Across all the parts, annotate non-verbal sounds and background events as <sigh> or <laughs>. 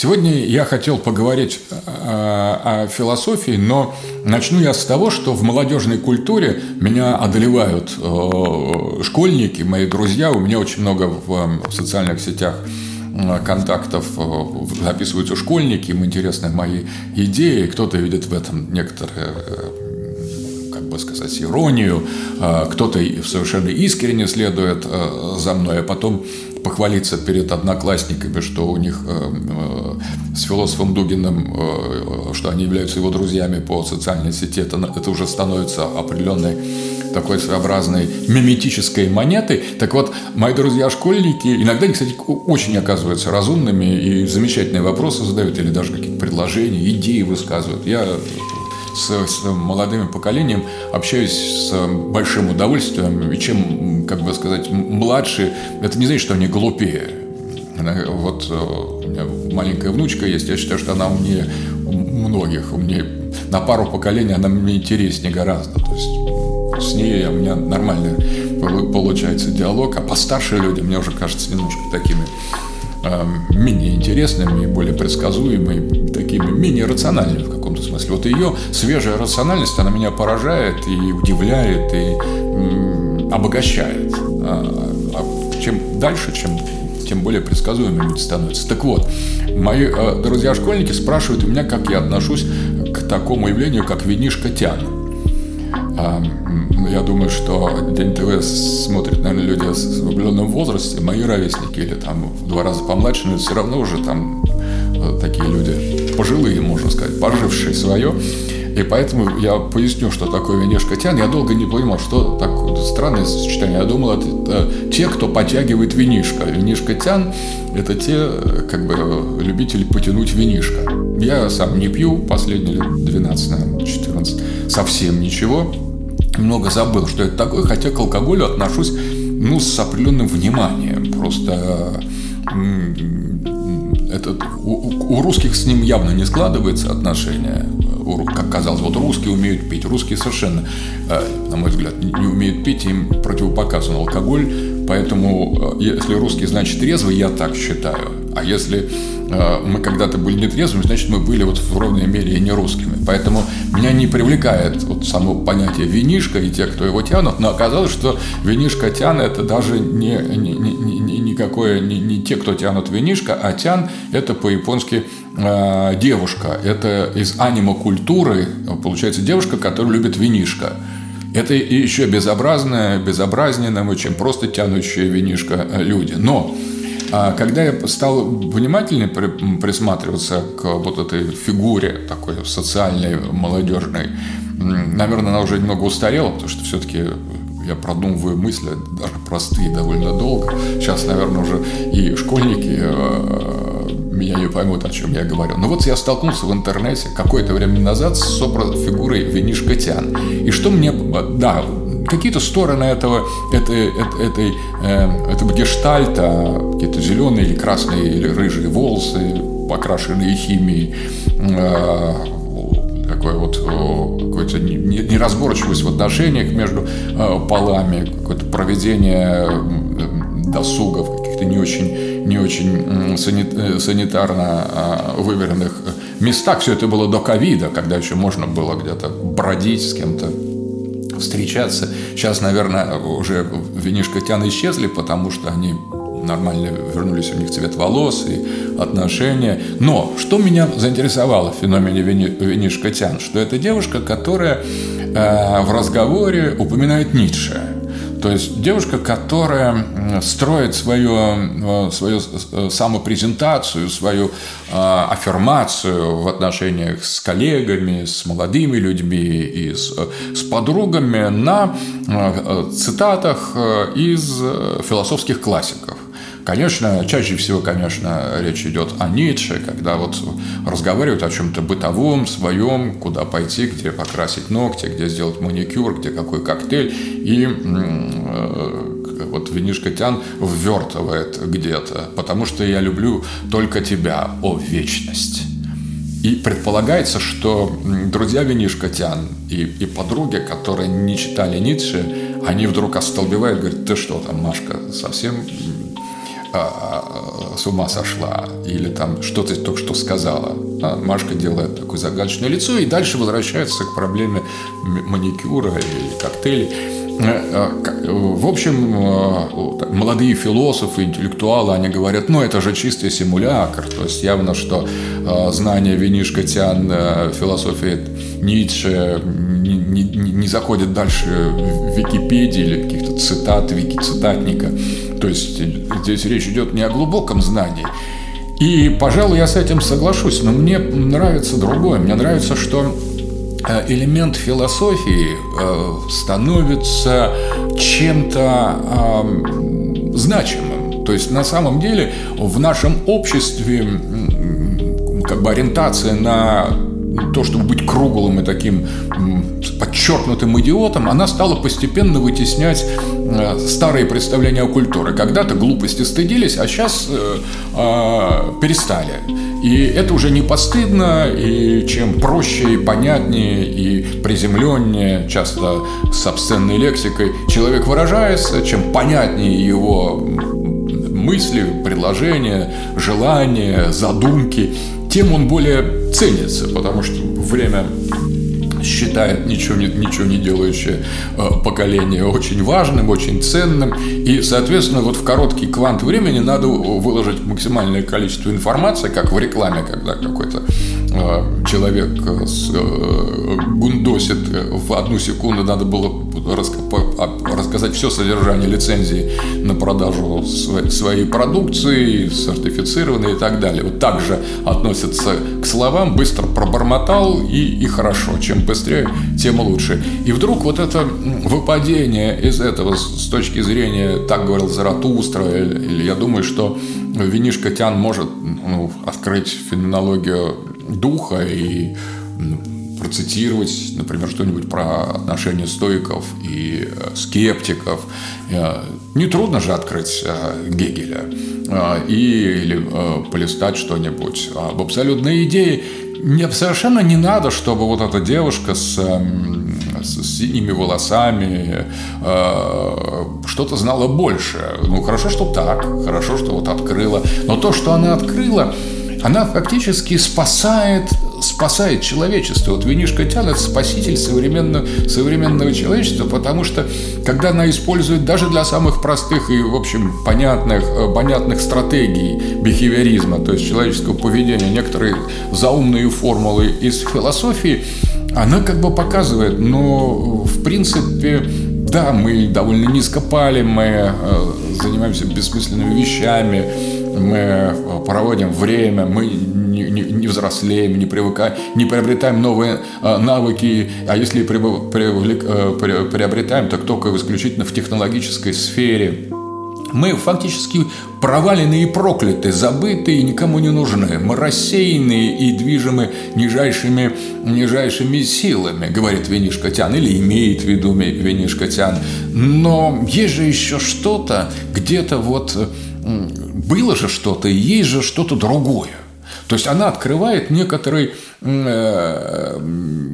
Сегодня я хотел поговорить о, о философии, но начну я с того, что в молодежной культуре меня одолевают э, школьники, мои друзья. У меня очень много в, социальных сетях контактов э, записываются школьники, им интересны мои идеи, кто-то видит в этом некоторые э, как бы сказать, иронию, э, кто-то совершенно искренне следует за мной, а потом похвалиться перед одноклассниками, что у них э, э, с философом Дугиным, э, что они являются его друзьями по социальной сети, это, это уже становится определенной такой своеобразной миметической монетой. Так вот, мои друзья-школьники, иногда они, кстати, очень оказываются разумными и замечательные вопросы задают, или даже какие-то предложения, идеи высказывают. Я с, с молодым поколением общаюсь с большим удовольствием. И чем, как бы сказать, младше, это не значит, что они глупее. Вот э, у меня маленькая внучка есть, я считаю, что она мне многих, мне на пару поколений она мне интереснее гораздо. То есть с ней у меня нормально получается диалог, а постарше люди мне уже кажется немножко такими э, менее интересными, более предсказуемыми, такими менее рациональными в каком-то смысле. Вот ее свежая рациональность, она меня поражает и удивляет, и обогащает. А, а чем дальше, чем тем более предсказуемыми становятся. Так вот, мои э, друзья-школьники спрашивают у меня, как я отношусь к такому явлению, как винишка тян. А, я думаю, что День ТВ смотрят, наверное, люди в определенном возрасте, мои ровесники или там в два раза помладше, но все равно уже там э, пожилые, можно сказать, пожившие свое. И поэтому я поясню, что такое винишка тян. Я долго не понимал, что такое странное сочетание. Я думал, это, это те, кто подтягивает винишко. Винишка тян – это те, как бы, любители потянуть винишко. Я сам не пью последние лет 12, наверное, 14, совсем ничего много забыл, что это такое, хотя к алкоголю отношусь ну, с определенным вниманием. Просто этот, у, у русских с ним явно не складывается отношение. Как казалось, вот русские умеют пить, русские совершенно, э, на мой взгляд, не умеют пить, им противопоказан алкоголь. Поэтому, э, если русский, значит трезвый, я так считаю. А если э, мы когда-то были нетрезвыми, значит, мы были вот в ровной мере не русскими. Поэтому меня не привлекает вот само понятие винишка и те, кто его тянут, но оказалось, что винишка тян – это даже не, не, не, не, никакое, не, не те, кто тянут винишка, а тян – это по-японски э, девушка. Это из анима-культуры, получается, девушка, которая любит винишка. Это еще безобразное, безобразнее, чем просто тянущие винишко люди. Но а когда я стал внимательнее присматриваться к вот этой фигуре такой социальной, молодежной, наверное, она уже немного устарела, потому что все-таки я продумываю мысли, даже простые, довольно долго. Сейчас, наверное, уже и школьники э, меня не поймут, о чем я говорю. Но вот я столкнулся в интернете какое-то время назад с образом фигурой Винишка Тян. И что мне... Да, какие-то стороны этого, этой, этой, э, этого гештальта, какие-то зеленые или красные или рыжие волосы, покрашенные химией, э, такое вот какое-то неразборчивость в отношениях между э, полами, какое-то проведение досугов, каких-то не очень, не очень санитарно выверенных местах. Все это было до ковида, когда еще можно было где-то бродить с кем-то встречаться. Сейчас, наверное, уже винишка тян исчезли, потому что они нормально вернулись у них цвет волос и отношения. Но что меня заинтересовало в феномене винишка тян, что это девушка, которая э, в разговоре упоминает Ницше. То есть девушка, которая строит свою, э, свою э, самопрезентацию, свою э, аффирмацию в отношениях с коллегами, с молодыми людьми и с, с подругами на цитатах из философских классиков. Конечно, чаще всего, конечно, речь идет о Ницше, когда вот разговаривают о чем-то бытовом, своем, куда пойти, где покрасить ногти, где сделать маникюр, где какой коктейль. И э, вот винишка Тян ввертывает где-то, потому что я люблю только тебя, о вечность. И предполагается, что друзья Винишка Тян и, и подруги, которые не читали Ницше, они вдруг остолбевают, говорят, ты что там, Машка, совсем а, с ума сошла, или там что ты только что сказала. А Машка делает такое загадочное лицо и дальше возвращается к проблеме маникюра или коктейлей. Э, э, в общем, э, молодые философы, интеллектуалы, они говорят, ну, это же чистый симулятор. То есть явно, что знание винишка Тян, философии Ницше не, не, не заходит дальше в Википедии или каких-то цитат, вики-цитатника. То есть здесь речь идет не о глубоком знании. И, пожалуй, я с этим соглашусь, но мне нравится другое. Мне нравится, что Э, элемент философии э, становится чем-то значимым. То есть на самом деле в нашем обществе как бы ориентация на то, чтобы быть круглым и таким подчеркнутым идиотом, она стала постепенно вытеснять э, старые представления о культуре. Когда-то глупости стыдились, а сейчас э, э, перестали. И это уже не постыдно, и чем проще и понятнее и приземленнее, часто с обсценной лексикой, человек выражается, чем понятнее его мысли, предложения, желания, задумки, тем он более ценится, потому что время считает ничего не, ничего не делающее э, поколение очень важным, очень ценным. И, соответственно, вот в короткий квант времени надо выложить максимальное количество информации, как в рекламе, когда какой-то человек с, э, гундосит в одну секунду, надо было рассказать все содержание лицензии на продажу своей продукции, сертифицированной и так далее. Вот так же относятся к словам, быстро пробормотал и, и хорошо. Чем быстрее, тем лучше. И вдруг вот это выпадение из этого с точки зрения, так говорил Заратустра, или я думаю, что винишка Тян может ну, открыть феноменологию духа и ну, процитировать, например, что-нибудь про отношения стоиков и э, скептиков. Э, нетрудно же открыть э, Гегеля или полистать что-нибудь об абсолютной идее. Мне совершенно не надо, чтобы вот эта девушка с, с синими волосами что-то знала больше. Ну, хорошо, что так, хорошо, что вот открыла. Но то, что она открыла, она фактически спасает спасает человечество. Вот винишка Тян – это спаситель современного, современного человечества, потому что, когда она использует даже для самых простых и, в общем, понятных, э, понятных стратегий бихевиоризма, то есть человеческого поведения, некоторые заумные формулы из философии, она как бы показывает, но, в принципе, да, мы довольно низко пали, мы э, занимаемся бессмысленными вещами, мы э, проводим время, мы не, не, не взрослеем, не привыкаем, не приобретаем новые э, навыки, а если привлек, э, приобретаем, так только исключительно в технологической сфере. Мы фактически провалены и прокляты, забыты и никому не нужны. Мы рассеяны и движимы нижайшими, нижайшими силами, говорит Винишкотян, или имеет в виду Винишкотян. Но есть же еще что-то, где-то вот было же что-то, и есть же что-то другое. То есть она открывает некоторый,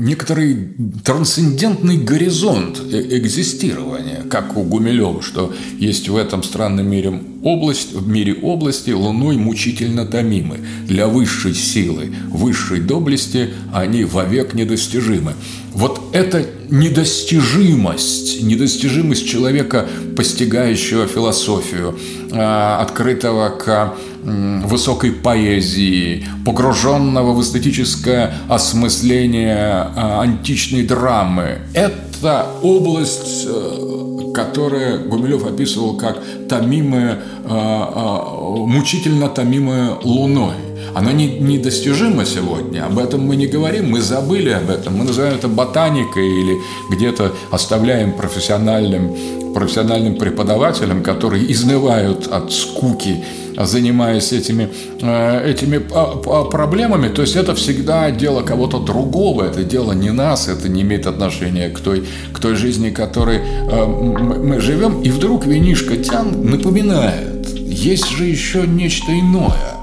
некоторый трансцендентный горизонт э, экзистирования, как у Гумилева, что есть в этом странном мире область, в мире области луной мучительно томимы. Для высшей силы, высшей доблести они вовек недостижимы. Вот эта недостижимость, недостижимость человека, постигающего философию, а, открытого к высокой поэзии, погруженного в эстетическое осмысление а, античной драмы. Это область, э, которую Гумилев описывал как томимая, а, мучительно томимая луной. Она не, недостижима сегодня, об этом мы не говорим, мы забыли об этом, мы называем это ботаникой или где-то оставляем профессиональным, профессиональным преподавателям, которые изнывают от скуки, занимаясь этими, э, этими а, а, проблемами. То есть это всегда дело кого-то другого, это дело не нас, это не имеет отношения к той, к той жизни, которой э, мы живем. И вдруг винишка Тян напоминает, есть же еще нечто иное –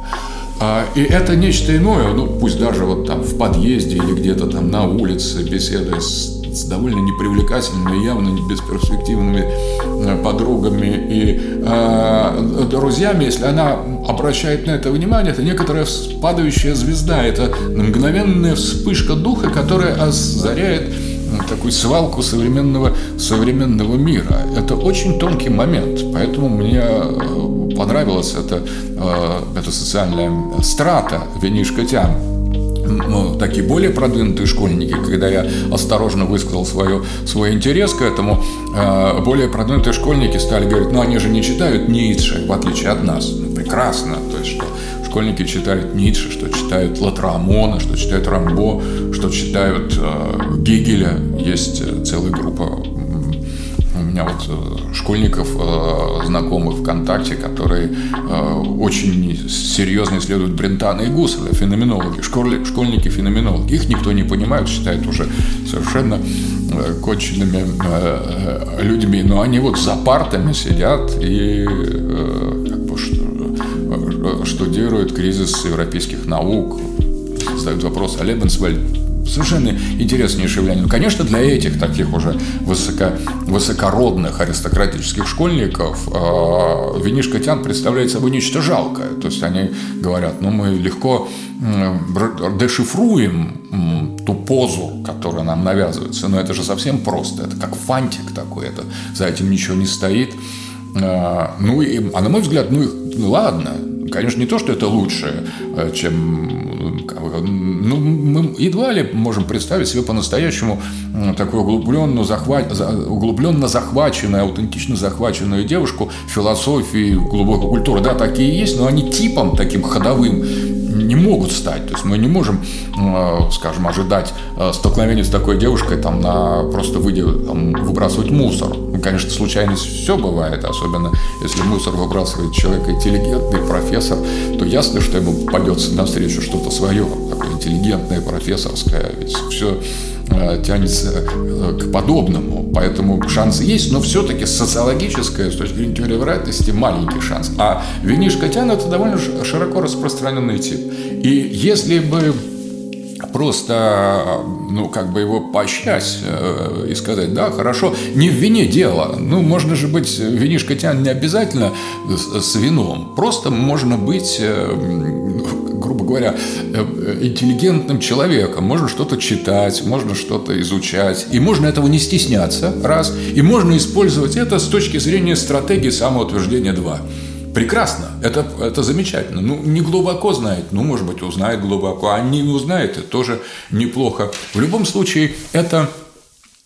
и это нечто иное, ну пусть даже вот там в подъезде или где-то там на улице, беседуя с, с довольно непривлекательными, явно бесперспективными э, подругами и э, друзьями, если она обращает на это внимание, это некоторая падающая звезда, это мгновенная вспышка духа, которая озаряет такую свалку современного, современного мира. Это очень тонкий момент, поэтому мне э, понравилась эта, э, эта социальная страта винишка ну, такие более продвинутые школьники, когда я осторожно высказал свое, свой интерес к этому, э, более продвинутые школьники стали говорить, ну они же не читают Ницше, в отличие от нас. Ну, прекрасно, то есть что школьники читают Ницше, что читают Латрамона, что читают Рамбо, что читают э, Гегеля. Есть э, целая группа меня вот э, школьников, э, знакомых ВКонтакте, которые э, очень серьезно исследуют Брентана и Гусселя, феноменологи, школь, школьники-феноменологи. Их никто не понимает, считают уже совершенно конченными людьми, но они вот за партами сидят и штудируют кризис европейских наук, задают вопрос, а Лебенсвальд совершенно интереснейшее влияние. Ну, конечно, для этих таких уже высоко, высокородных аристократических школьников э, винишка тян представляет собой нечто жалкое. То есть они говорят, ну мы легко дешифруем ту позу, которая нам навязывается, но это же совсем просто, это как фантик такой, это за этим ничего не стоит. Э, ну, и, а на мой взгляд, ну, ну ладно, Конечно, не то, что это лучше, э, чем... Ну, мы едва ли можем представить себе по-настоящему такую углубленно, захват... углубленно захваченную, аутентично захваченную девушку философии, глубокой культуры. Да, такие есть, но они типом таким ходовым не могут стать. То есть мы не можем, э, скажем, ожидать э, столкновения с такой девушкой, там, на просто выйдя, там, выбрасывать мусор. Ну, конечно, случайность все бывает, особенно если мусор выбрасывает человек интеллигентный профессор, то ясно, что ему попадется навстречу что-то свое, такое интеллигентное, профессорское. Ведь все тянется э, к подобному. Поэтому шанс есть, но все-таки социологическое, с точки зрения теории вероятности, маленький шанс. А винишка тян – это довольно широко распространенный тип. И если бы просто, ну, как бы его поощрять э, и сказать, да, хорошо, не в вине дело. Ну, можно же быть, винишка тян не обязательно с, с вином. Просто можно быть э, говоря, э, интеллигентным человеком. Можно что-то читать, можно что-то изучать. И можно этого не стесняться, раз. И можно использовать это с точки зрения стратегии самоутверждения, два. Прекрасно, это, это замечательно. Ну, не глубоко знает, ну, может быть, узнает глубоко, а не узнает, это тоже неплохо. В любом случае, это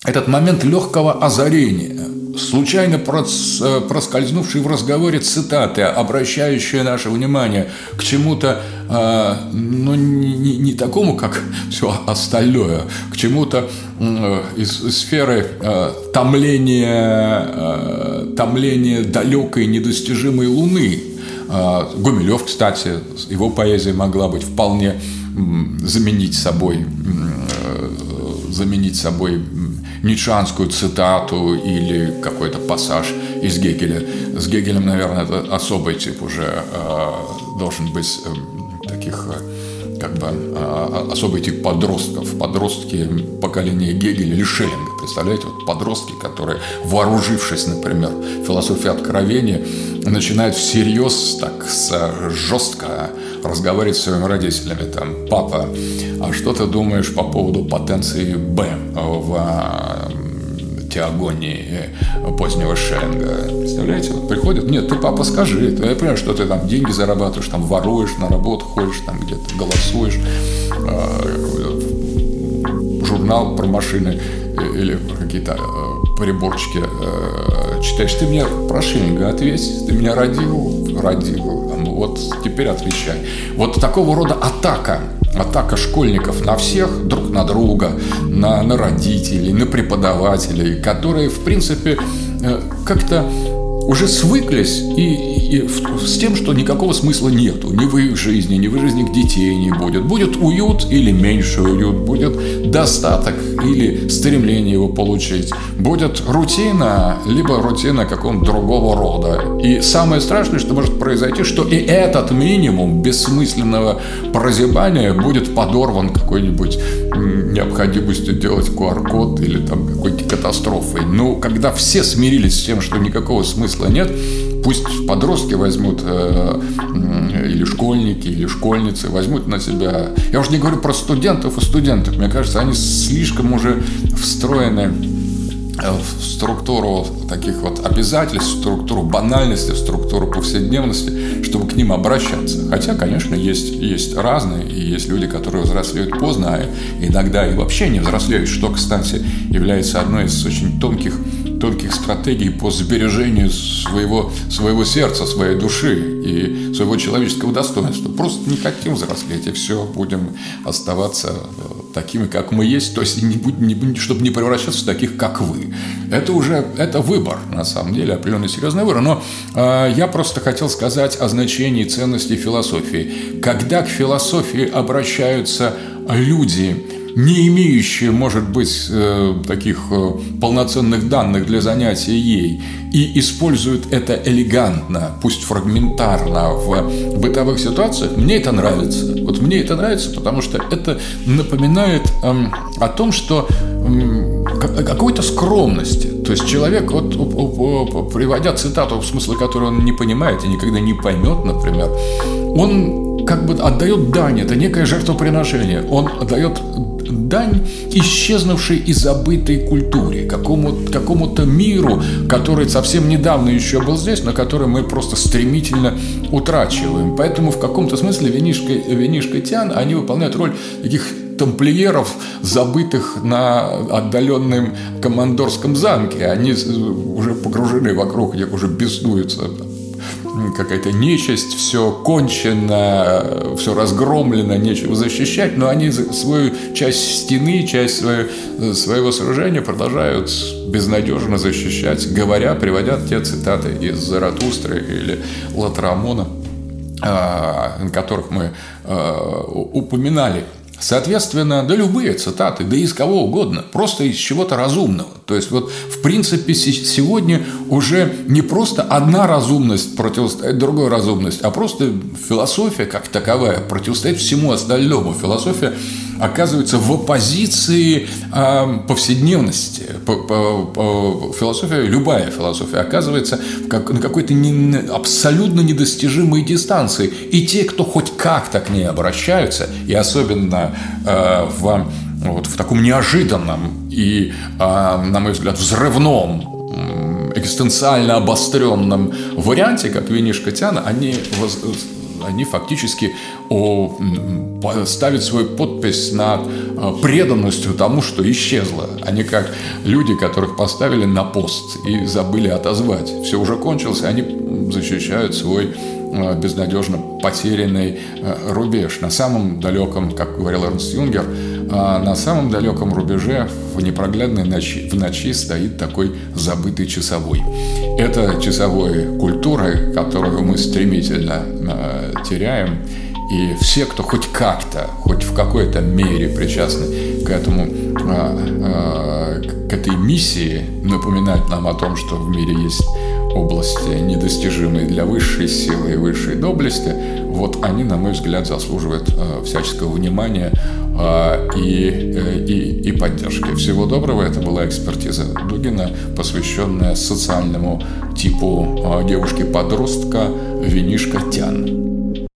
этот момент легкого озарения, случайно э, проскользнувший в разговоре цитаты, обращающие наше внимание к чему-то, э, ну, не, не такому, как <laughs> все остальное, к чему-то э, из сферы томления, томления далекой недостижимой Луны. Гумилев, кстати, его поэзия могла быть вполне заменить собой заменить собой ницшанскую цитату или какой-то пассаж из Гегеля. С Гегелем, наверное, это особый тип уже э, должен быть э, таких как бы э, особый тип подростков. Подростки поколения Гегеля или Шеллинга. Представляете, вот подростки, которые, вооружившись, например, философией откровения, начинают всерьез так жестко разговаривать с своими родителями. Там, папа, а что ты думаешь по поводу потенции Б в теогонии позднего Шеллинга. Представляете? Вот приходят, нет, ты, папа, скажи. Я понимаю, что ты там деньги зарабатываешь, там воруешь, на работу ходишь, там где-то голосуешь, журнал про машины или какие-то э, приборчики э, читаешь. Ты мне про Шеллинга ответь, ты меня родил, родил. Вот теперь отвечай. Вот такого рода атака атака школьников на всех, друг на друга, на, на родителей, на преподавателей, которые, в принципе, э, как-то уже свыклись и, и с тем, что никакого смысла нету. Ни в их жизни, ни в жизни детей не будет. Будет уют или меньше уют. Будет достаток или стремление его получить. Будет рутина, либо рутина какого-то другого рода. И самое страшное, что может произойти, что и этот минимум бессмысленного прозябания будет подорван какой-нибудь необходимостью делать QR-код или там какой-то катастрофой. Но когда все смирились с тем, что никакого смысла нет, пусть подростки возьмут э, или школьники, или школьницы возьмут на себя. Я уже не говорю про студентов и студентов. Мне кажется, они слишком уже встроены Э, в структуру таких вот обязательств, в структуру банальности, в структуру повседневности, чтобы к ним обращаться. Хотя, конечно, есть, есть разные, и есть люди, которые взрослеют поздно, а иногда и вообще не взрослеют, что, кстати, является одной из очень тонких тонких стратегий по сбережению своего, своего сердца, своей души и своего человеческого достоинства. Просто не хотим взрослеть, и все, будем оставаться э, такими, как мы есть, то есть не, не, чтобы не превращаться в таких, как вы. Это уже это выбор, на самом деле, определенный серьезный выбор. Но э, я просто хотел сказать о значении ценности философии. Когда к философии обращаются люди, не имеющие, может быть, э, таких э, полноценных данных для занятия ей, и используют это элегантно, пусть фрагментарно в бытовых ситуациях, мне это нравится. Вот мне это нравится, потому что это напоминает эм, о том, что эм, какой-то скромности. То есть человек, вот, приводя цитату, в смысле которой он не понимает и никогда не поймет, например, он как бы отдает дань, это некое жертвоприношение. Он отдает дань исчезнувшей и забытой культуре, какому-то какому миру, который совсем недавно еще был здесь, но который мы просто стремительно утрачиваем. Поэтому в каком-то смысле винишка, винишка Тян, они выполняют роль таких тамплиеров, забытых на отдаленном командорском замке. Они уже погружены вокруг, где уже беснуются какая-то нечисть, все кончено, все разгромлено, нечего защищать, но они свою часть стены, часть свою, своего сражения продолжают безнадежно защищать, говоря, приводя те цитаты из Заратустры или Латрамона, а, которых мы а, упоминали – Соответственно, да любые цитаты, да из кого угодно, просто из чего-то разумного. То есть вот в принципе сегодня уже не просто одна разумность противостоит другой разумность, а просто философия как таковая противостоит всему остальному. Философия оказывается в оппозиции э, повседневности. По, по, по, философия, любая философия оказывается как, на какой-то не, абсолютно недостижимой дистанции. И те, кто хоть как-то к ней обращаются, и особенно э, в, вот, в таком неожиданном и, э, на мой взгляд, взрывном экзистенциально обостренном варианте, как винишка Тяна, они они фактически ставят свою подпись над э, преданностью тому, что исчезло. Они как люди, которых поставили на пост и забыли отозвать. Все уже кончилось, и они защищают свой э, безнадежно потерянный э, рубеж. На самом далеком, как говорил Эрнст Юнгер, на самом далеком рубеже в непроглядной ночи, в ночи стоит такой забытый часовой. Это часовой культуры, которую мы стремительно теряем. И все, кто хоть как-то, хоть в какой-то мере причастны к этому, а, а, к этой миссии, напоминать нам о том, что в мире есть области, недостижимые для высшей силы и высшей доблести, вот они, на мой взгляд, заслуживают а, всяческого внимания и, э, и, и поддержки. Всего доброго. Это была экспертиза Дугина, посвященная социальному типу девушки-подростка Винишка Тян.